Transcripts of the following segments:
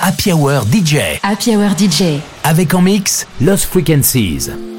Happy Hour DJ. Happy Hour DJ. Avec en mix Lost Frequencies.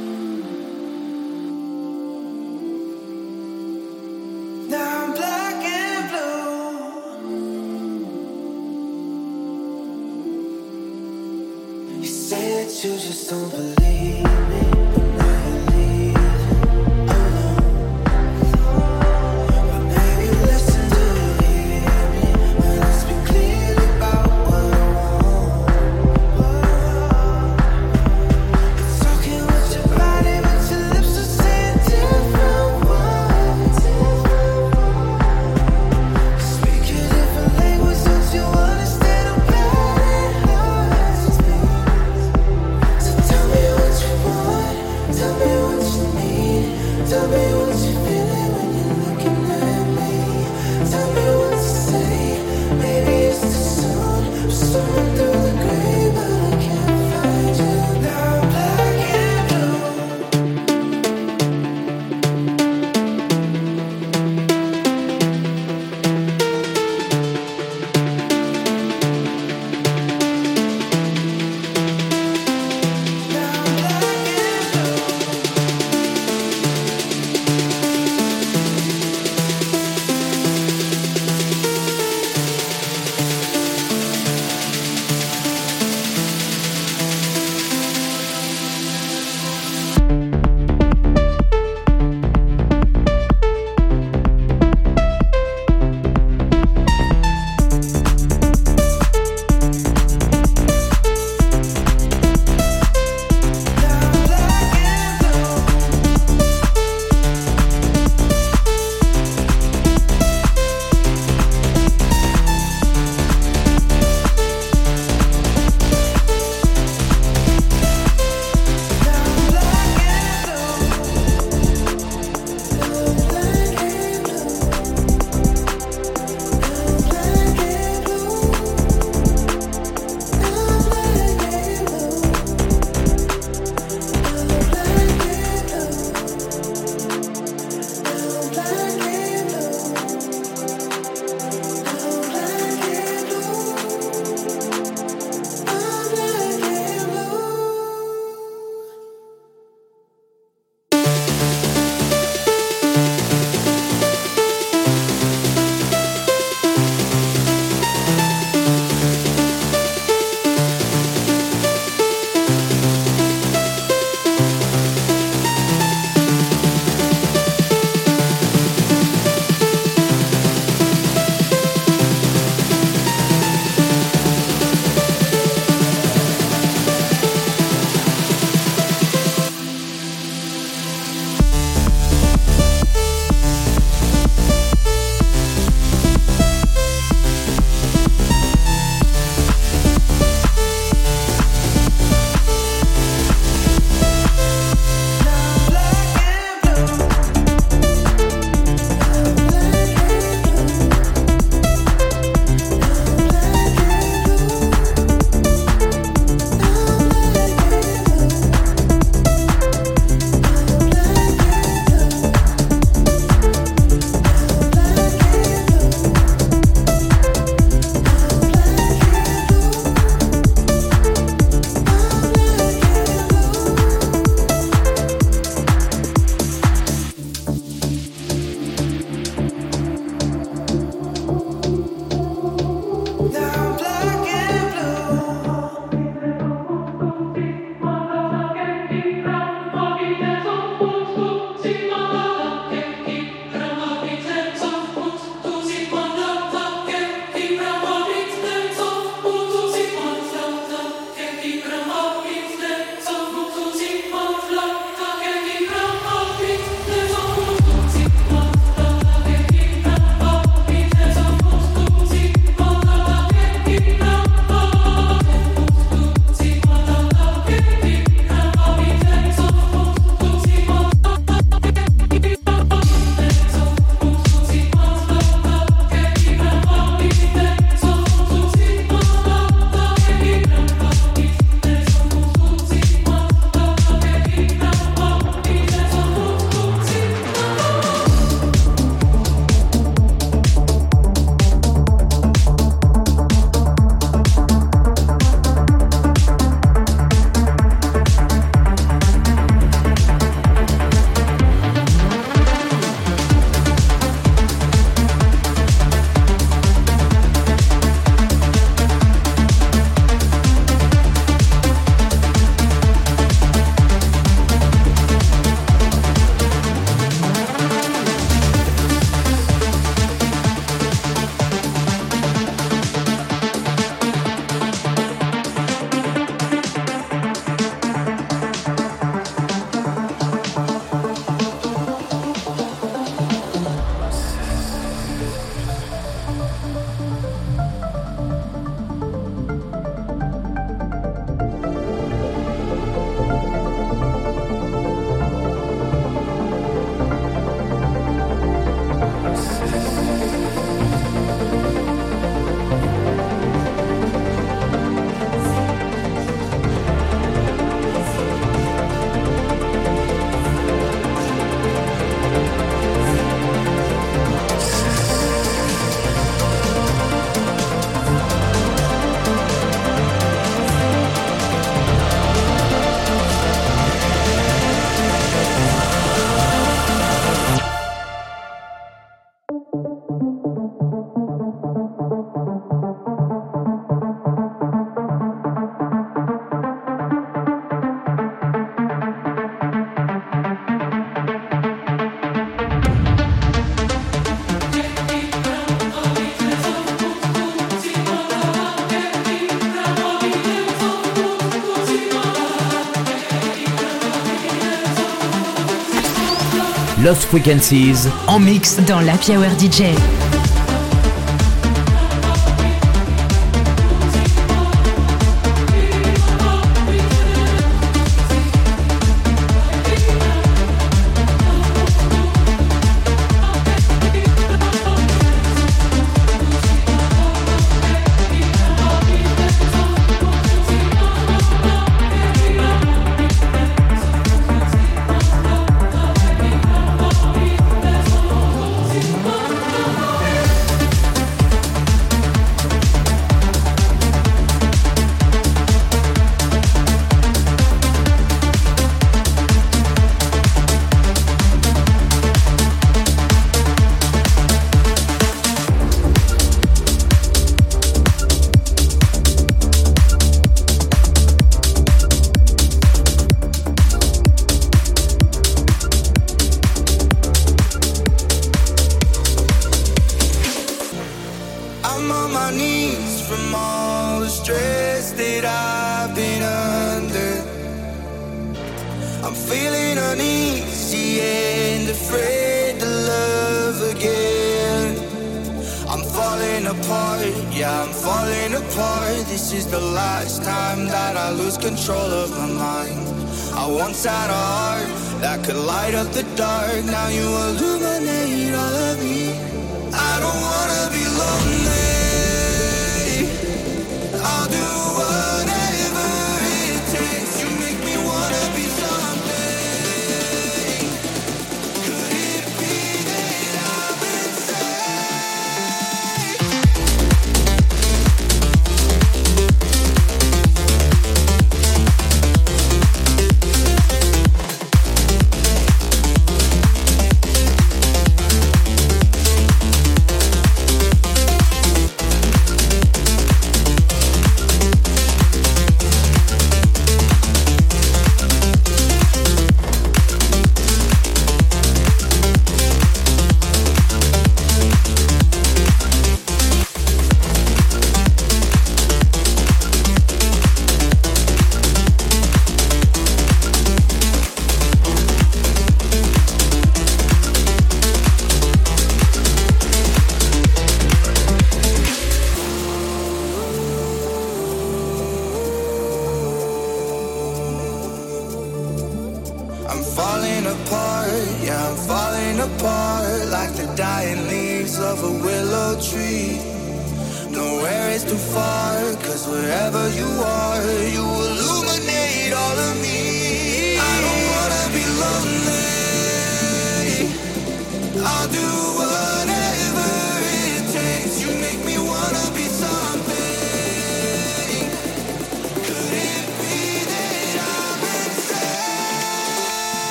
Lost Frequencies en mix dans la Hour DJ.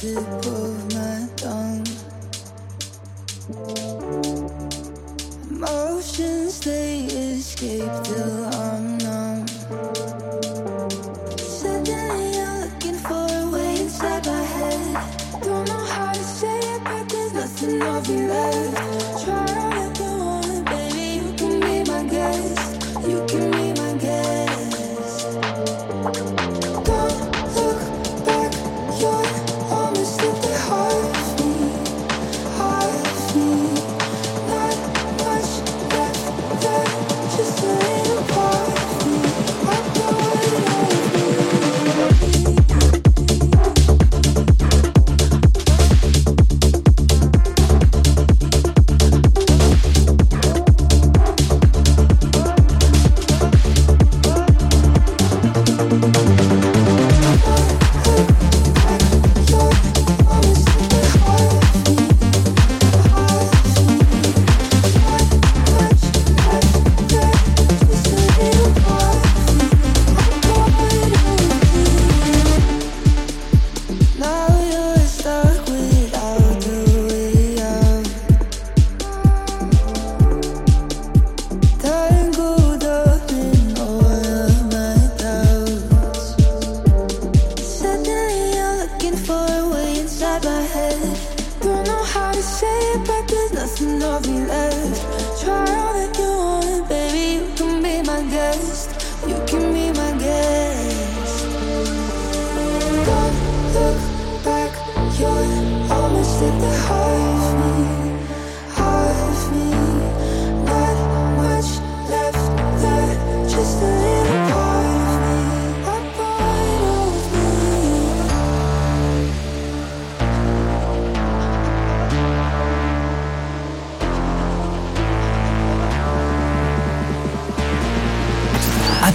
tip of my tongue. Emotions they escape through.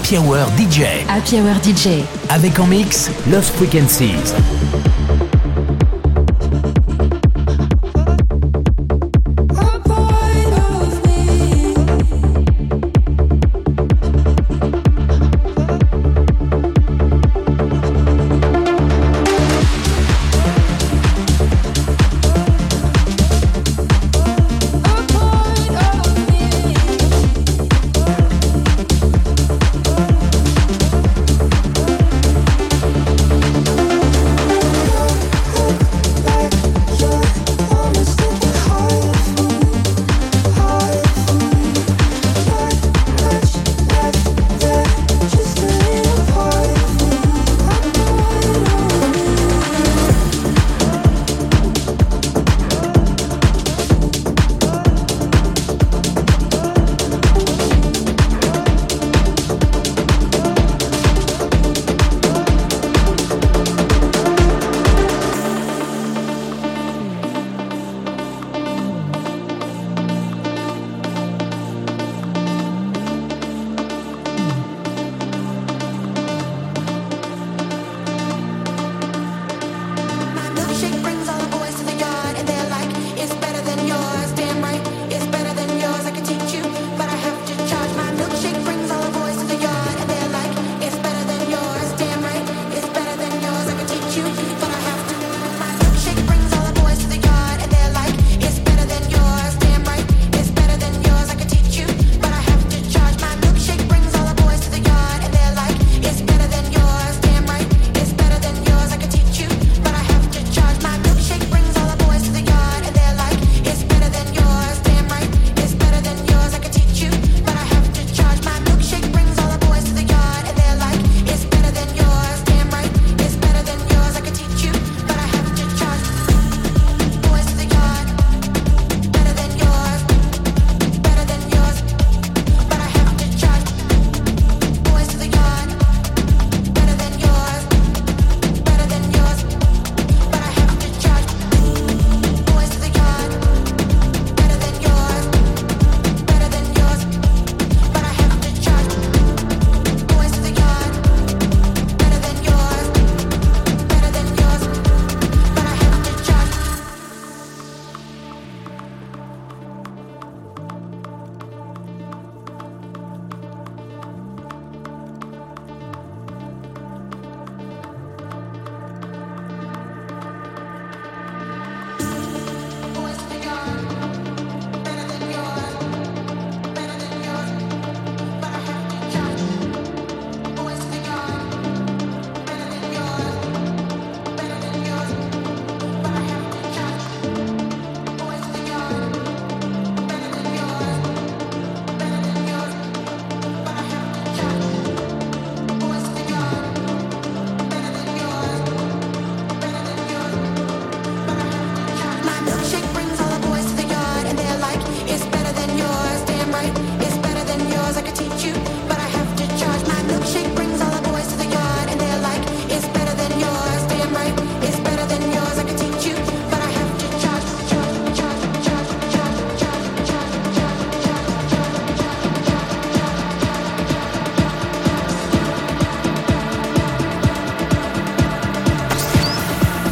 Happy Hour DJ. Happy Hour DJ. Avec en mix Lost Frequencies.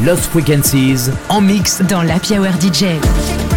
Lost Frequencies en mix. Dans l'Happy Hour DJ.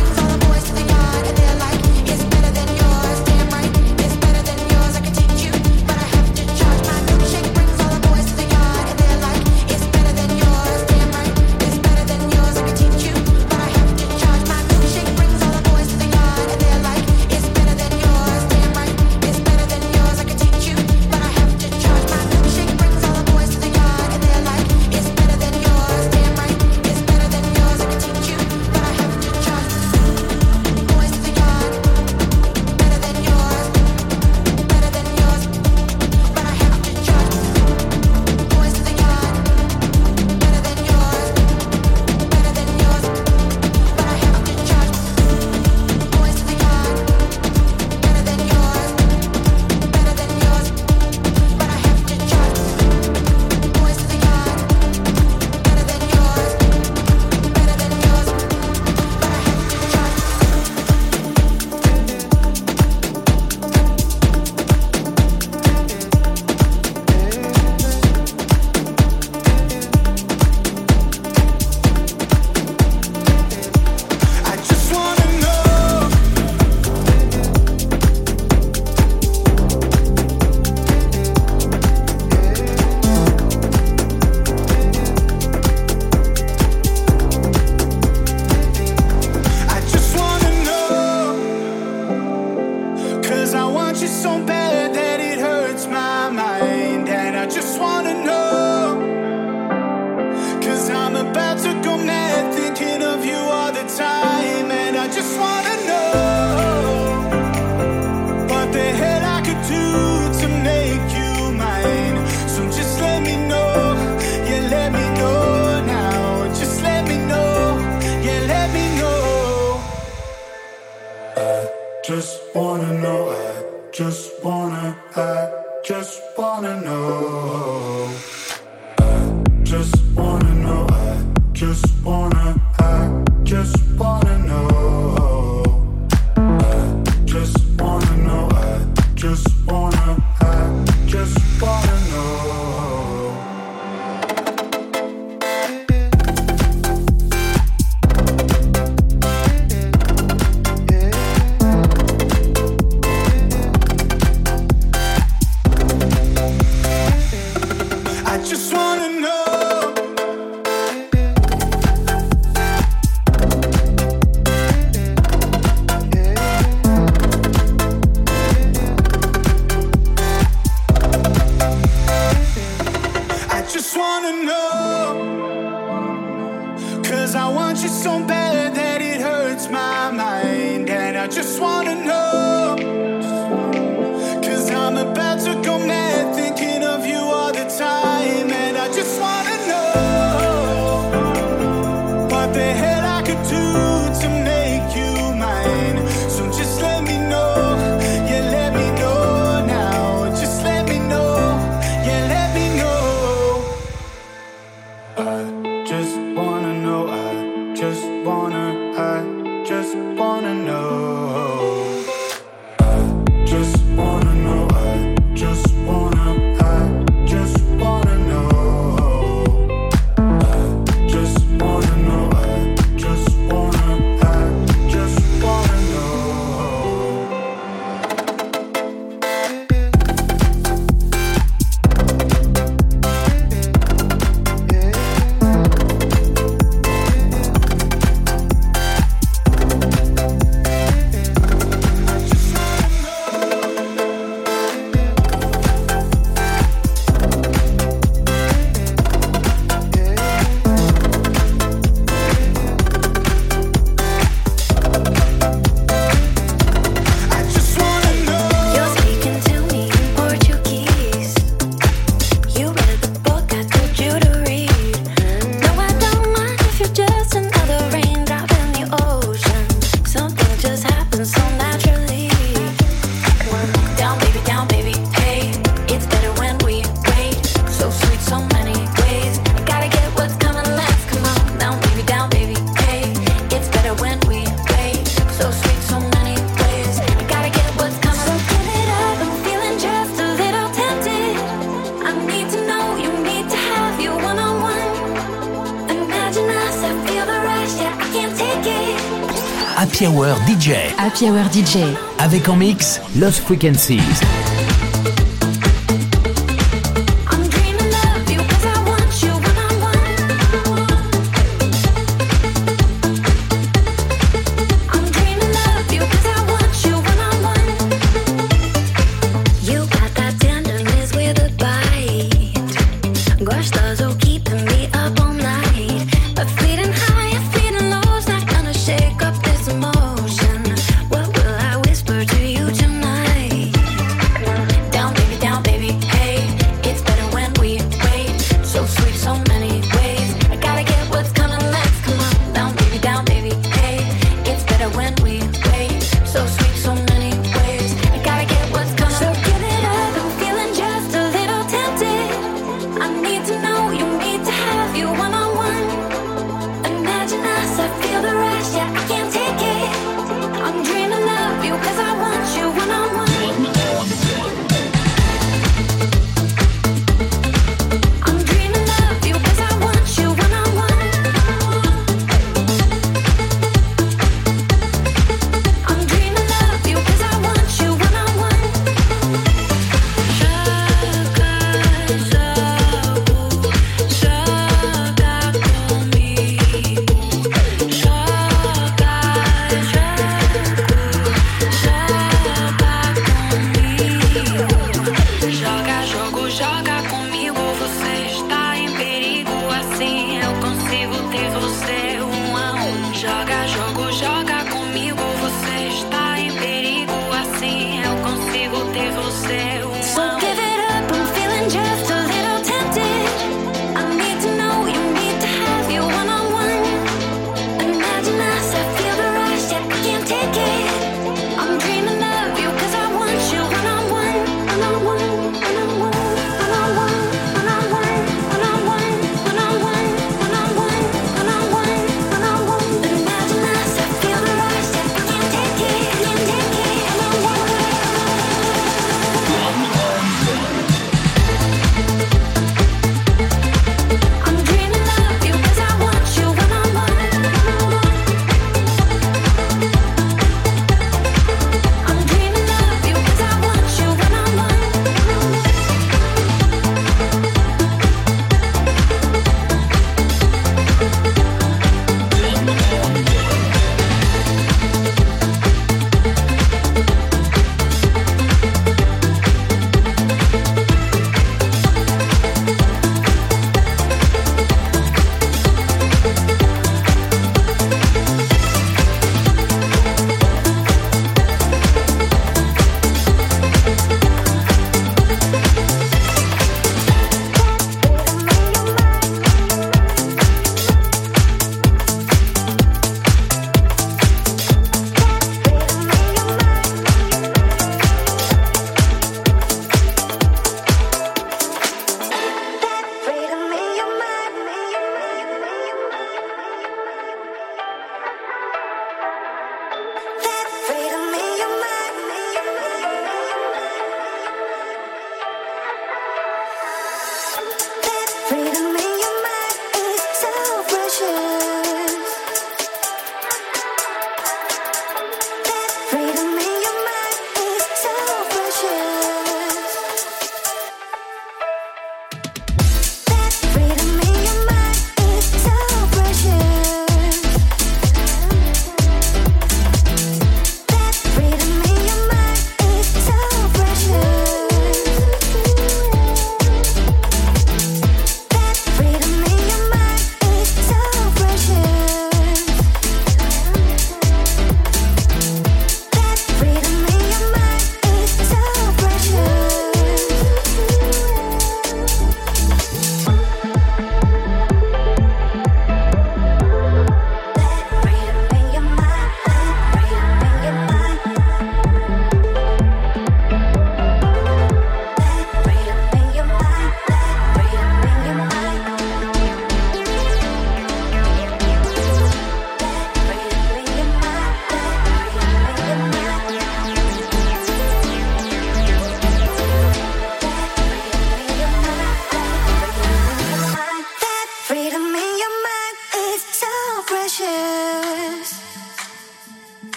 Happy Hour DJ. Avec en mix Lost Frequencies.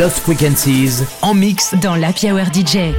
Lost Frequencies en mix dans la Hour DJ.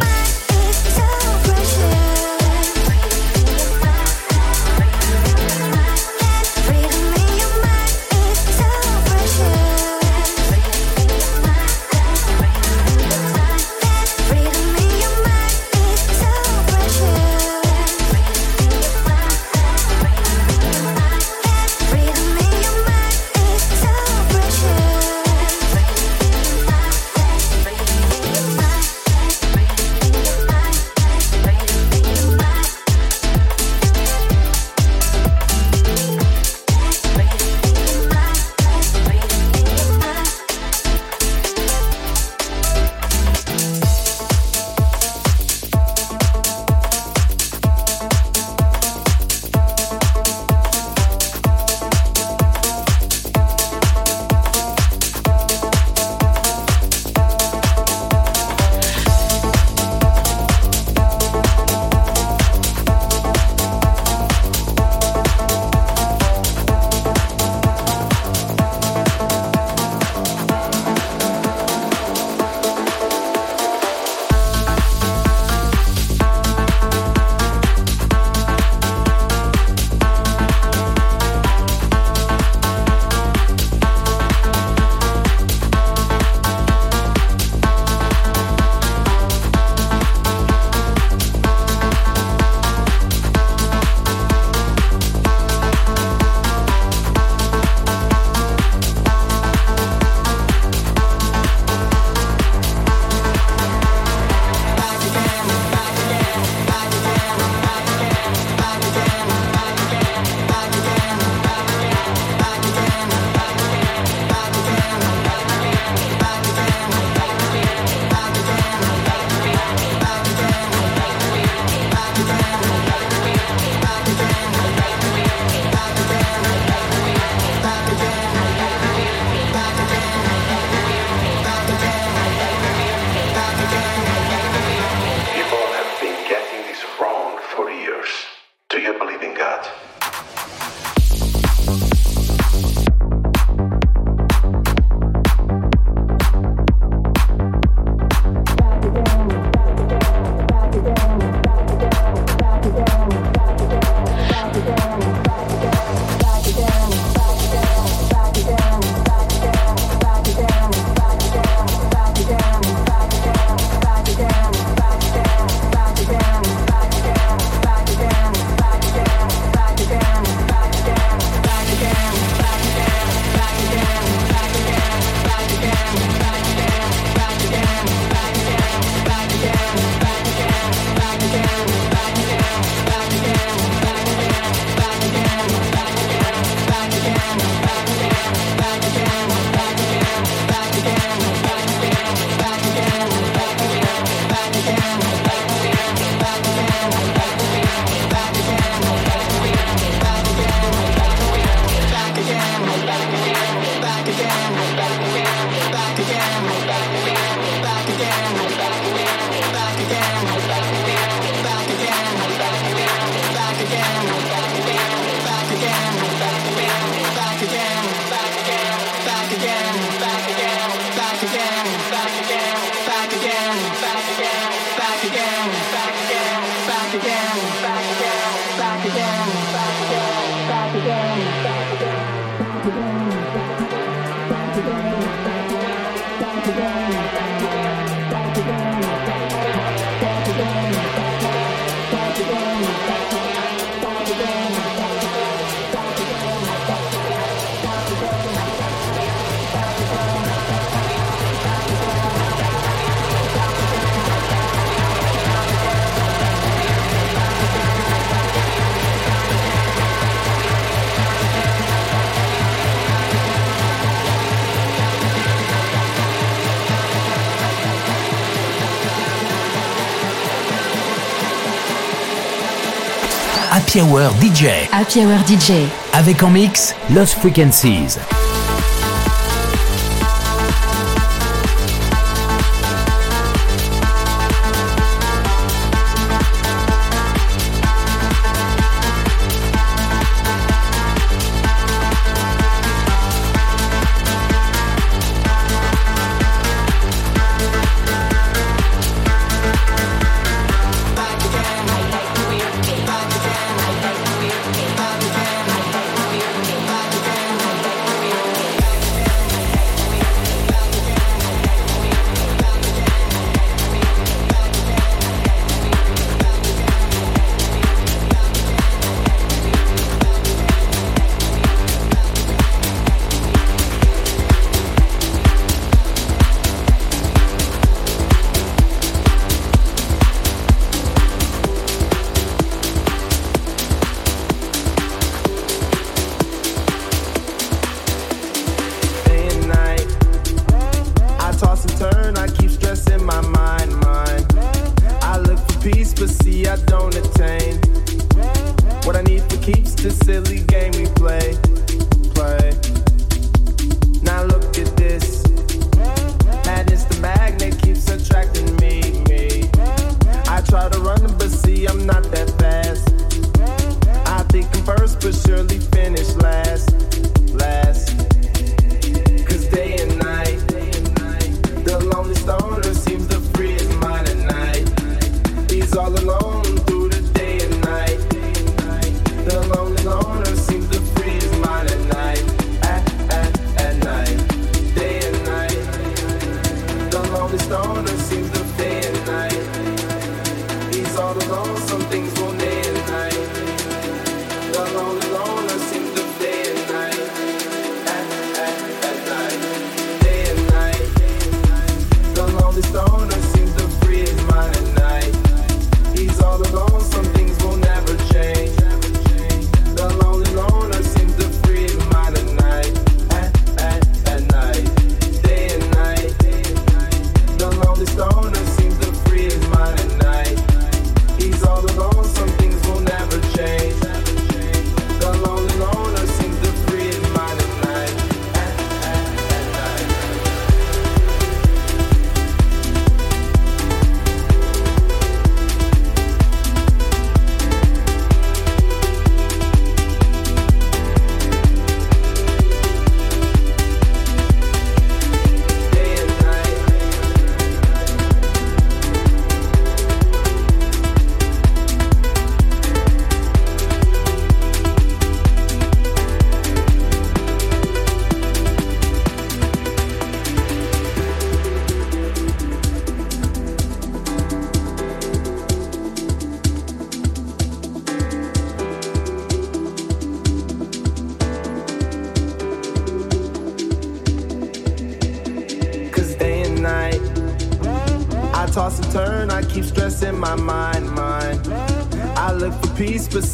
Happy Hour DJ. Happy Hour DJ. Avec en mix Lost Frequencies.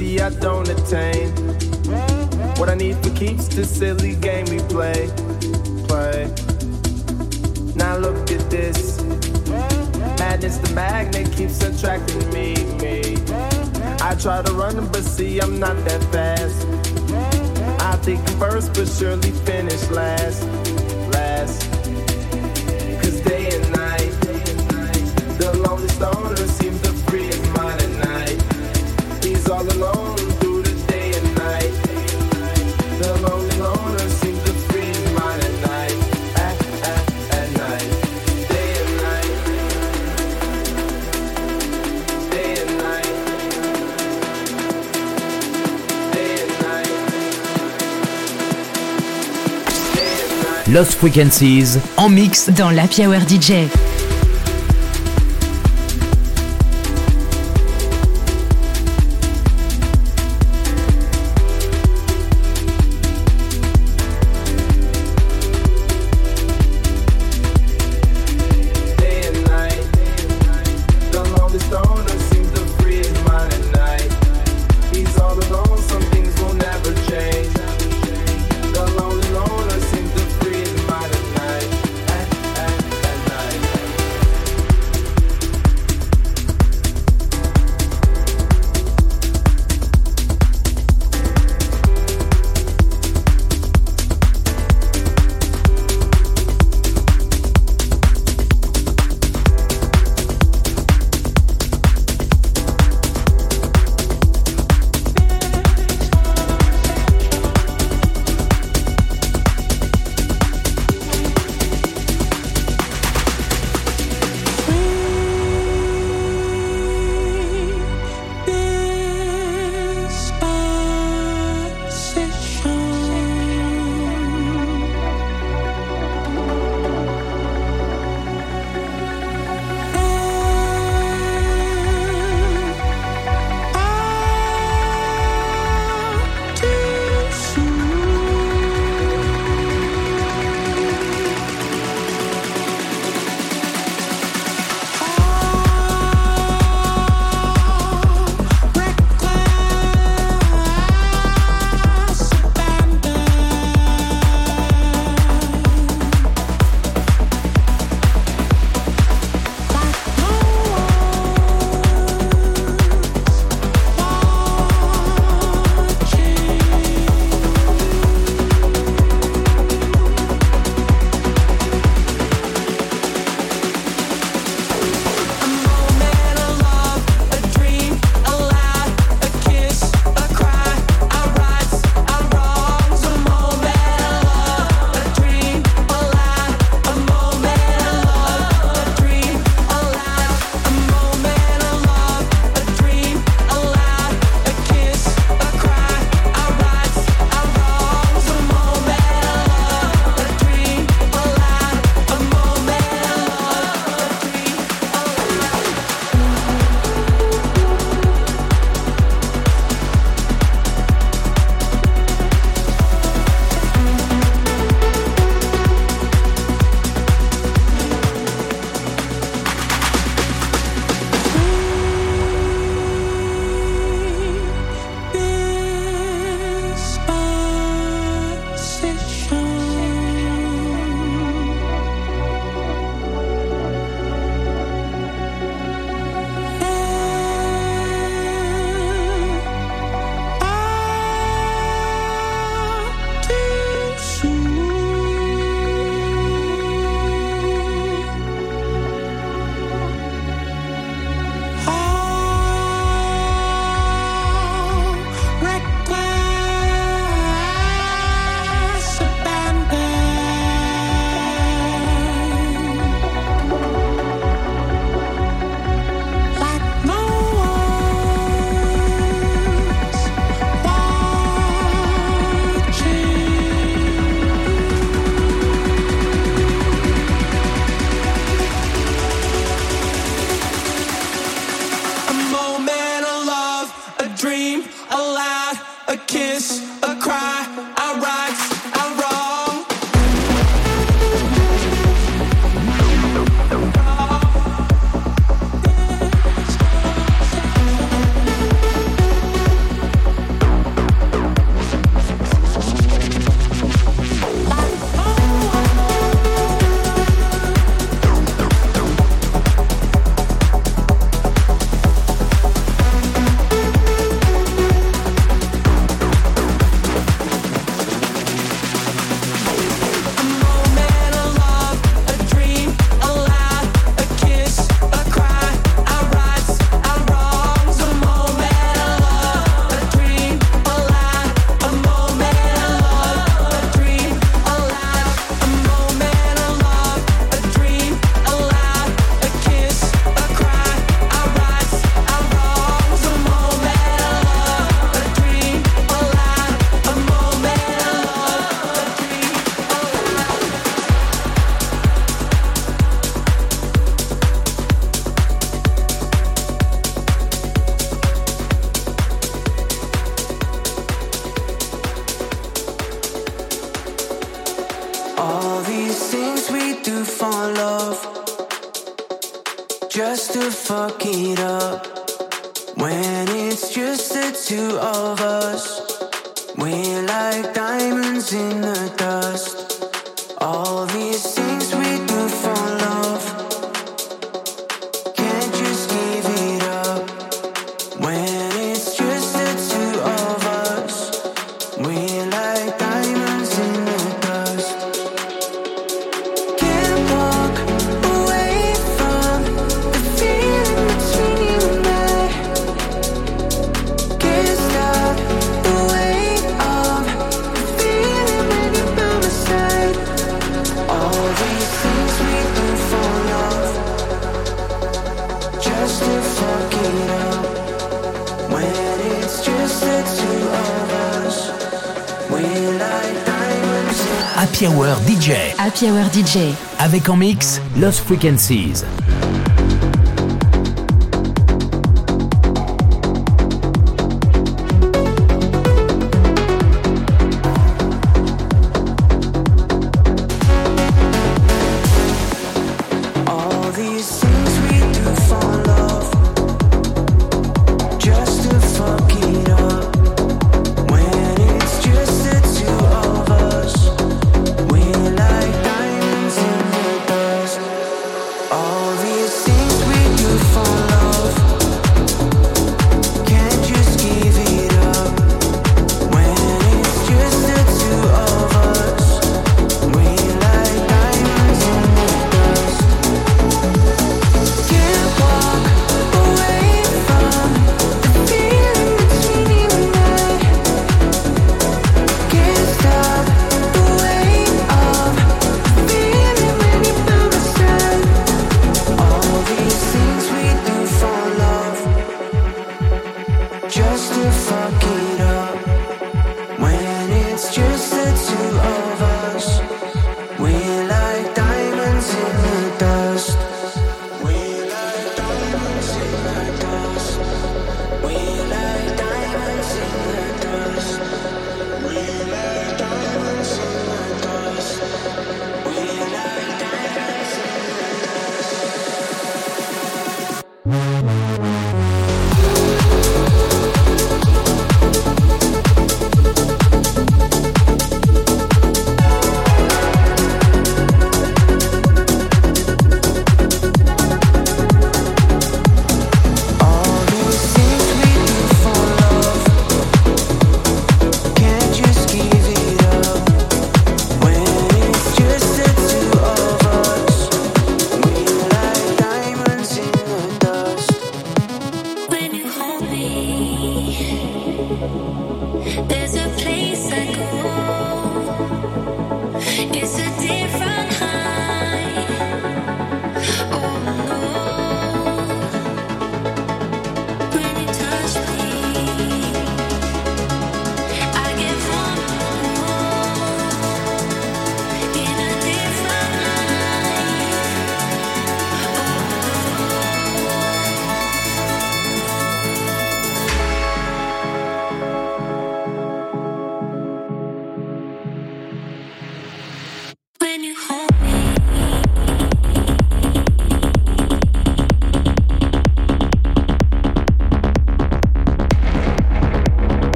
see I don't attain what I need for keeps this silly game we play, play. Now look at this, madness the magnet keeps attracting me, me. I try to run but see I'm not that fast. I think I'm first but surely finish last. Lost Frequencies en mix dans l'Happy Hour DJ. Happy Hour DJ. DJ. Avec en mix Lost Frequencies.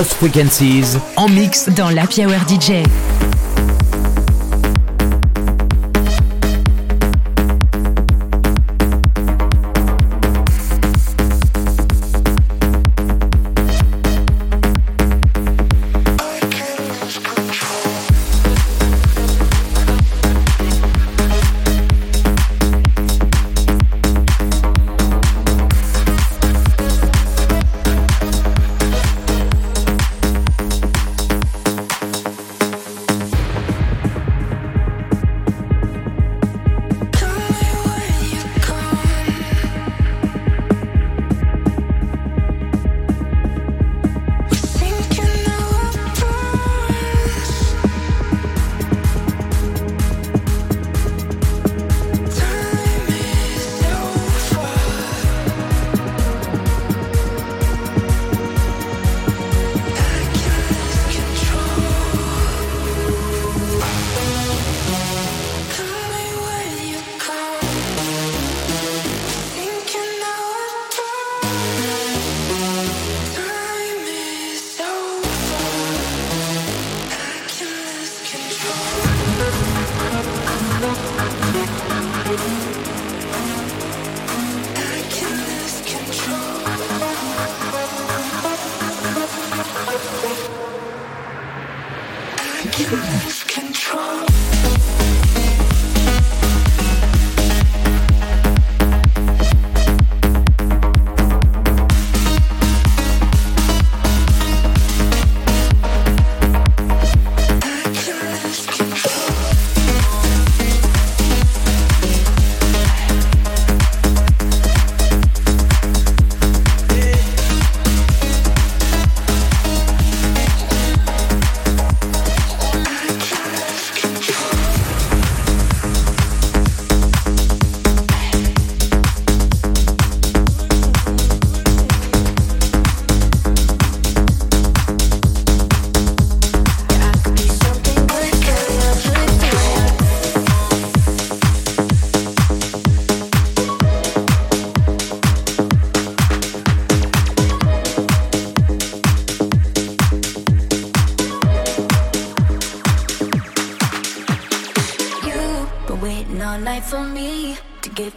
Lost Frequencies en mix dans la Hour DJ.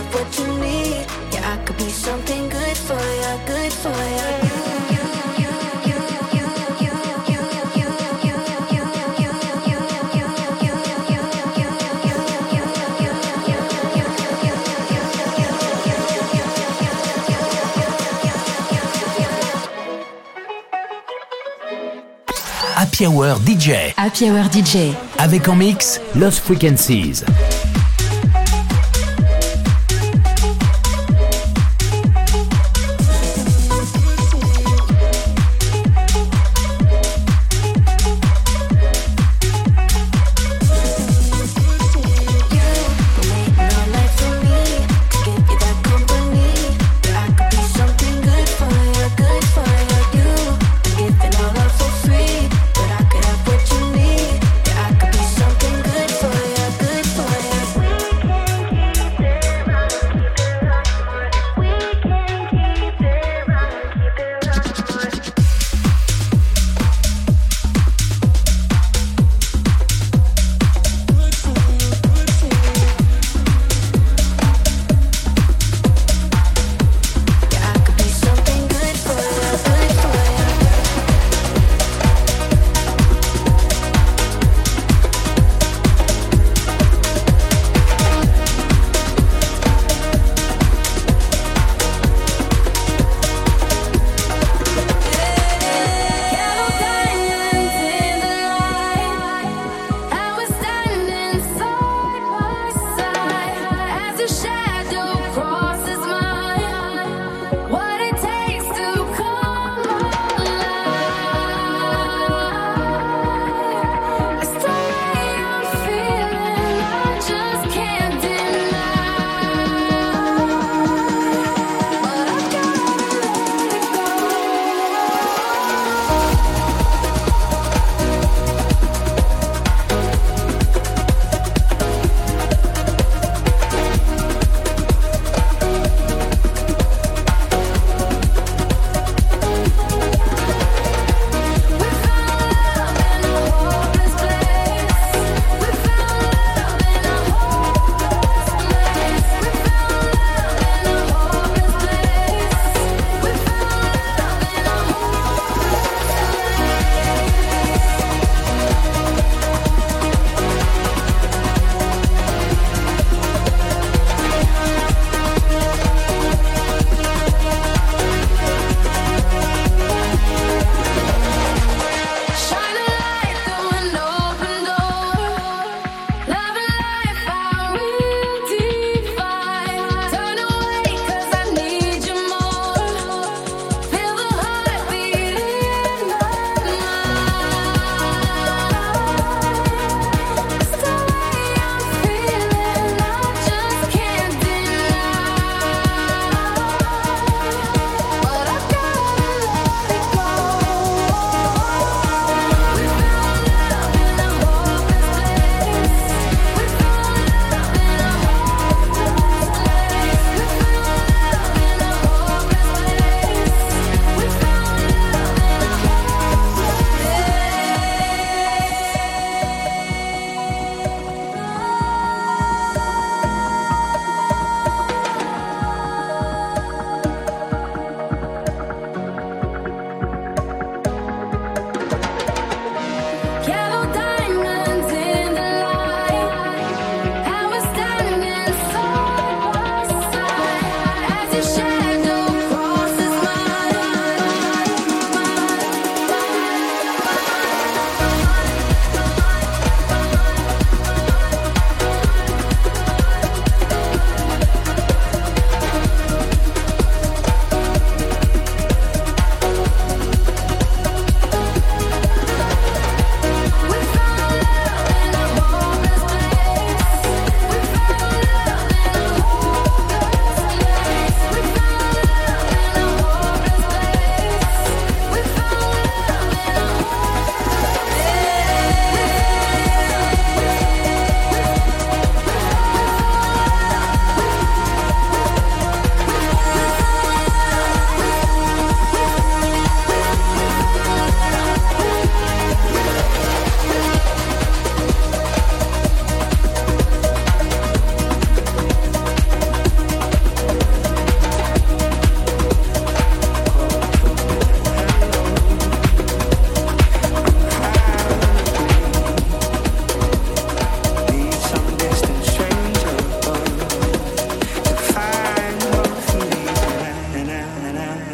Yeah, I could be something good for ya, good Happy Hour DJ. Happy Hour DJ. Avec en mix Lost Frequencies.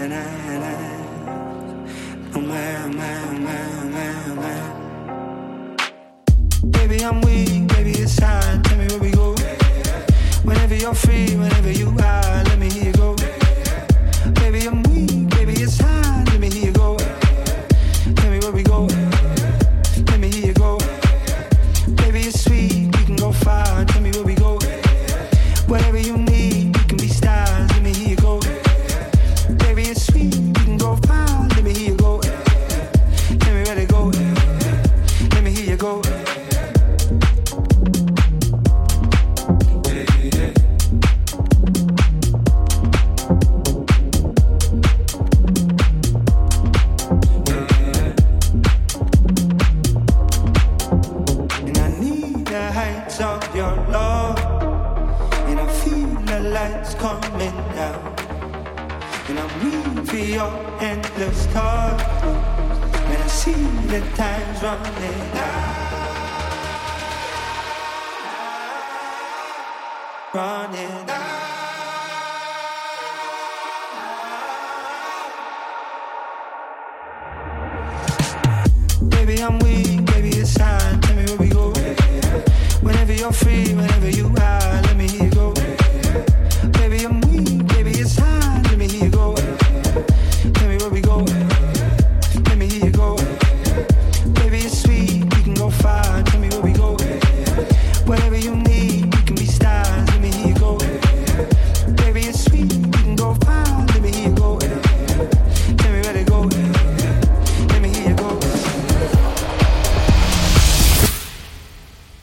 and I, and